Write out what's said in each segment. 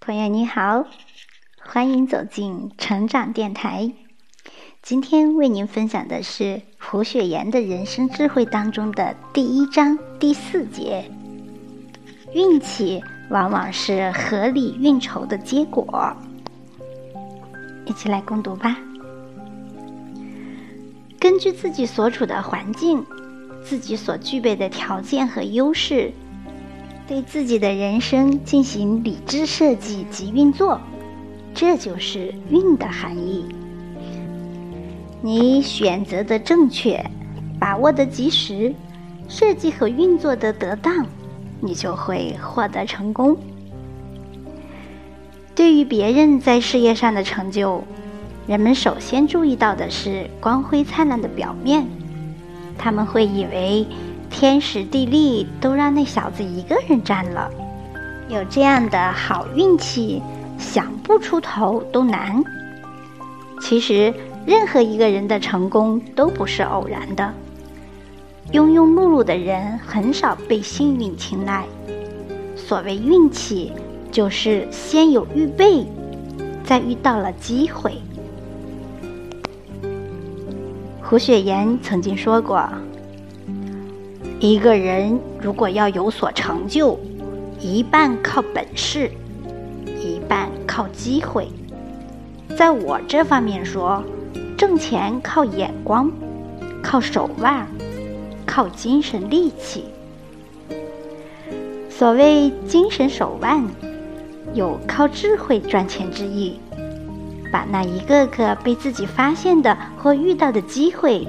朋友你好，欢迎走进成长电台。今天为您分享的是胡雪岩的人生智慧当中的第一章第四节：运气往往是合理运筹的结果。一起来共读吧。根据自己所处的环境，自己所具备的条件和优势。对自己的人生进行理智设计及运作，这就是运的含义。你选择的正确，把握的及时，设计和运作的得当，你就会获得成功。对于别人在事业上的成就，人们首先注意到的是光辉灿烂的表面，他们会以为。天时地利都让那小子一个人占了，有这样的好运气，想不出头都难。其实，任何一个人的成功都不是偶然的。庸庸碌碌的人很少被幸运青睐。所谓运气，就是先有预备，再遇到了机会。胡雪岩曾经说过。一个人如果要有所成就，一半靠本事，一半靠机会。在我这方面说，挣钱靠眼光，靠手腕，靠精神力气。所谓精神手腕，有靠智慧赚钱之意，把那一个个被自己发现的或遇到的机会。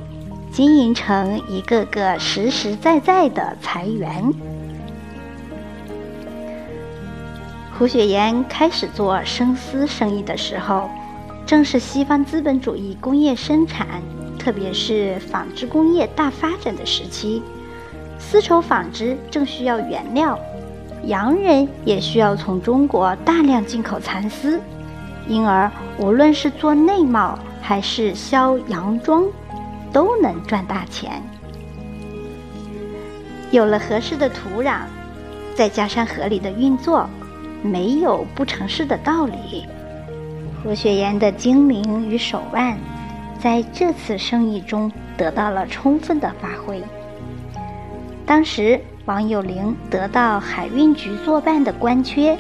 经营成一个个实实在在的财源。胡雪岩开始做生丝生意的时候，正是西方资本主义工业生产，特别是纺织工业大发展的时期。丝绸纺织正需要原料，洋人也需要从中国大量进口蚕丝，因而无论是做内贸还是销洋装。都能赚大钱。有了合适的土壤，再加上合理的运作，没有不成事的道理。胡雪岩的精明与手腕，在这次生意中得到了充分的发挥。当时，王有龄得到海运局作办的官缺，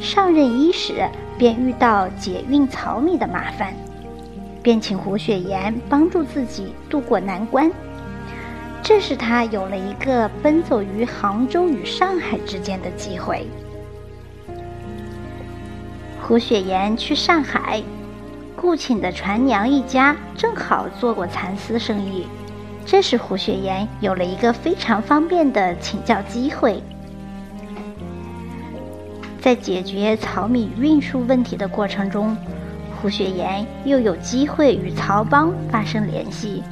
上任伊始便遇到解运草米的麻烦。便请胡雪岩帮助自己渡过难关，这使他有了一个奔走于杭州与上海之间的机会。胡雪岩去上海，雇请的船娘一家正好做过蚕丝生意，这使胡雪岩有了一个非常方便的请教机会。在解决草米运输问题的过程中。胡雪岩又有机会与曹邦发生联系，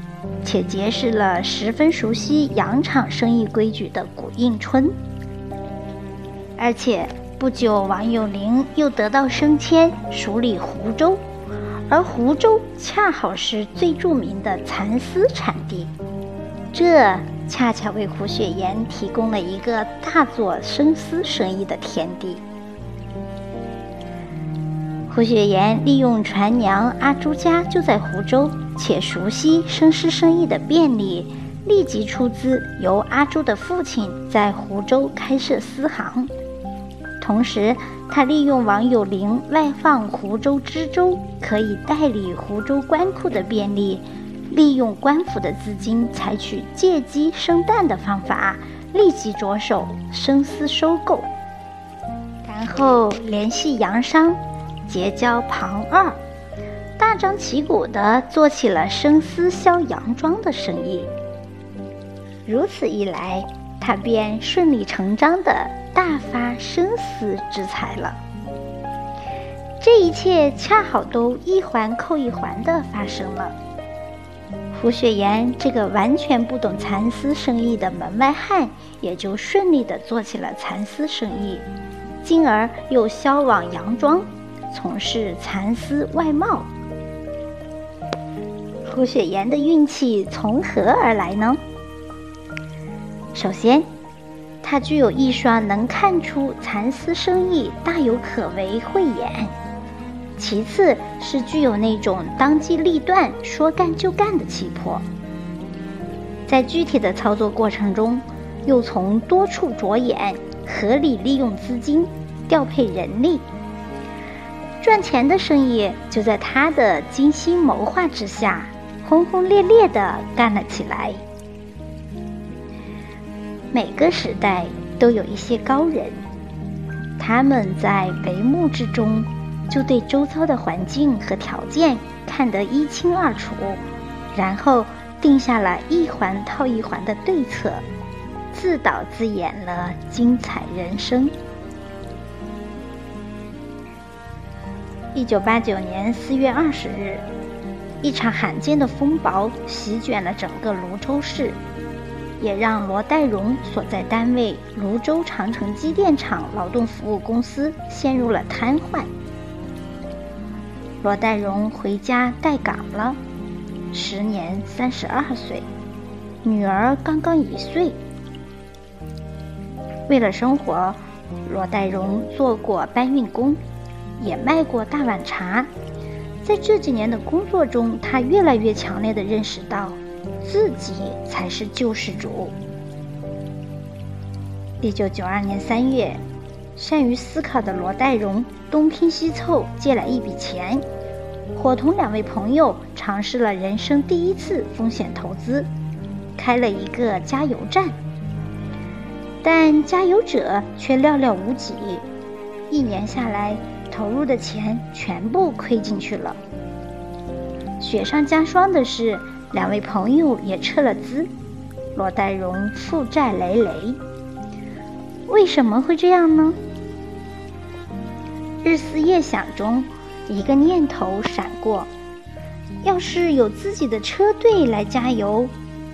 且结识了十分熟悉洋场生意规矩的古应春。而且不久，王有龄又得到升迁，署理湖州，而湖州恰好是最著名的蚕丝产地，这恰恰为胡雪岩提供了一个大做生丝生意的天地。胡雪岩利用船娘阿朱家就在湖州，且熟悉生丝生意的便利，立即出资由阿朱的父亲在湖州开设丝行。同时，他利用王有龄外放湖州知州，可以代理湖州官库的便利，利用官府的资金，采取借鸡生蛋的方法，立即着手生丝收购，然后联系洋商。结交庞二，大张旗鼓地做起了生丝销洋装的生意。如此一来，他便顺理成章地大发生丝之财了。这一切恰好都一环扣一环地发生了。胡雪岩这个完全不懂蚕丝生意的门外汉，也就顺利地做起了蚕丝生意，进而又销往洋装。从事蚕丝外贸，胡雪岩的运气从何而来呢？首先，他具有一双能看出蚕丝生意大有可为慧眼，其次是具有那种当机立断、说干就干的气魄。在具体的操作过程中，又从多处着眼，合理利用资金，调配人力，赚钱的生意就在他的精心谋划之下，轰轰烈烈地干了起来。每个时代都有一些高人，他们在帷幕之中就对周遭的环境和条件看得一清二楚，然后定下了一环套一环的对策，自导自演了精彩人生。一九八九年四月二十日，一场罕见的风暴席卷了整个泸州市。也让罗代荣所在单位泸州长城机电厂劳动服务公司陷入了瘫痪。罗代荣回家待岗了，时年三十二岁，女儿刚刚一岁。为了生活，罗代荣做过搬运工，也卖过大碗茶。在这几年的工作中，他越来越强烈的认识到。自己才是救世主。一九九二年三月，善于思考的罗代荣东拼西凑借来一笔钱，伙同两位朋友尝试了人生第一次风险投资，开了一个加油站。但加油者却寥寥无几，一年下来，投入的钱全部亏进去了。雪上加霜的是。两位朋友也撤了资，罗代荣负债累累。为什么会这样呢？日思夜想中，一个念头闪过：要是有自己的车队来加油，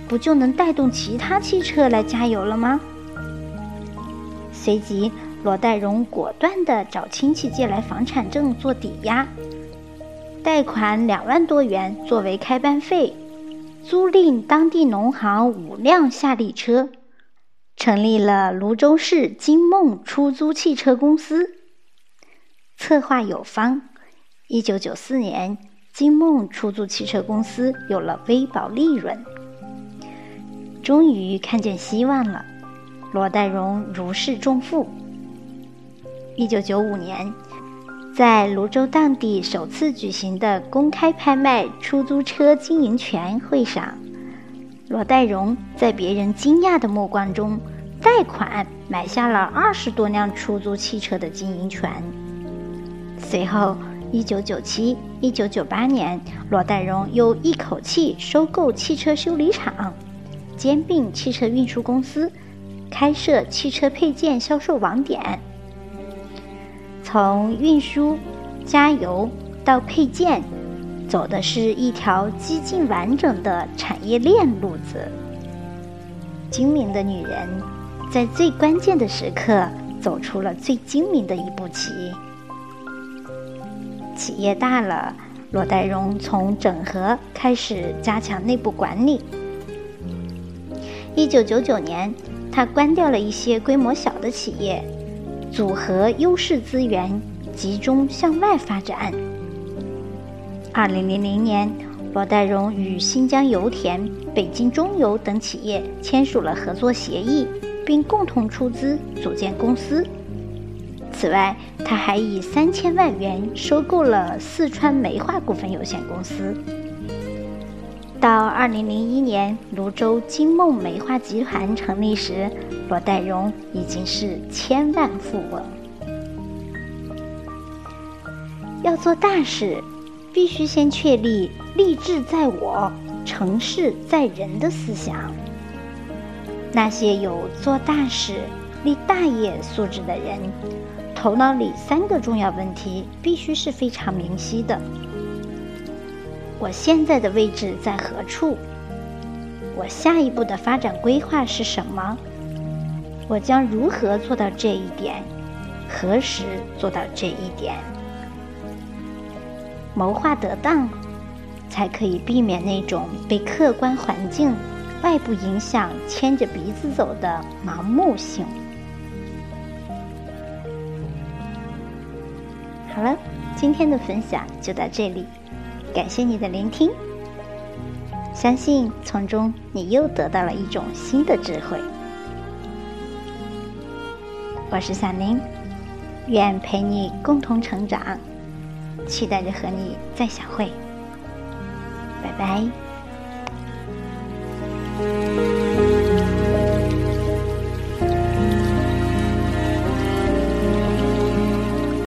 不就能带动其他汽车来加油了吗？随即，罗代荣果断地找亲戚借来房产证做抵押，贷款两万多元作为开办费。租赁当地农行五辆夏利车，成立了泸州市金梦出租汽车公司。策划有方，一九九四年，金梦出租汽车公司有了微薄利润。终于看见希望了，罗代荣如释重负。一九九五年。在泸州当地首次举行的公开拍卖出租车经营权会上，罗代荣在别人惊讶的目光中，贷款买下了二十多辆出租汽车的经营权。随后，一九九七、一九九八年，罗代荣又一口气收购汽车修理厂，兼并汽车运输公司，开设汽车配件销售网点。从运输、加油到配件，走的是一条几近完整的产业链路子。精明的女人，在最关键的时刻走出了最精明的一步棋。企业大了，罗代荣从整合开始加强内部管理。一九九九年，他关掉了一些规模小的企业。组合优势资源，集中向外发展。二零零零年，罗代荣与新疆油田、北京中油等企业签署了合作协议，并共同出资组建公司。此外，他还以三千万元收购了四川煤化股份有限公司。到二零零一年，泸州金梦煤化集团成立时。罗代荣已经是千万富翁。要做大事，必须先确立“立志在我，成事在人”的思想。那些有做大事、立大业素质的人，头脑里三个重要问题必须是非常明晰的：我现在的位置在何处？我下一步的发展规划是什么？我将如何做到这一点？何时做到这一点？谋划得当才可以避免那种被客观环境外部影响牵着鼻子走的盲目性。好了今天的分享就到这里。感谢你的聆听，相信从中你又得到了一种新的智慧。我是小林，愿陪你共同成长，期待着和你再相会。拜拜！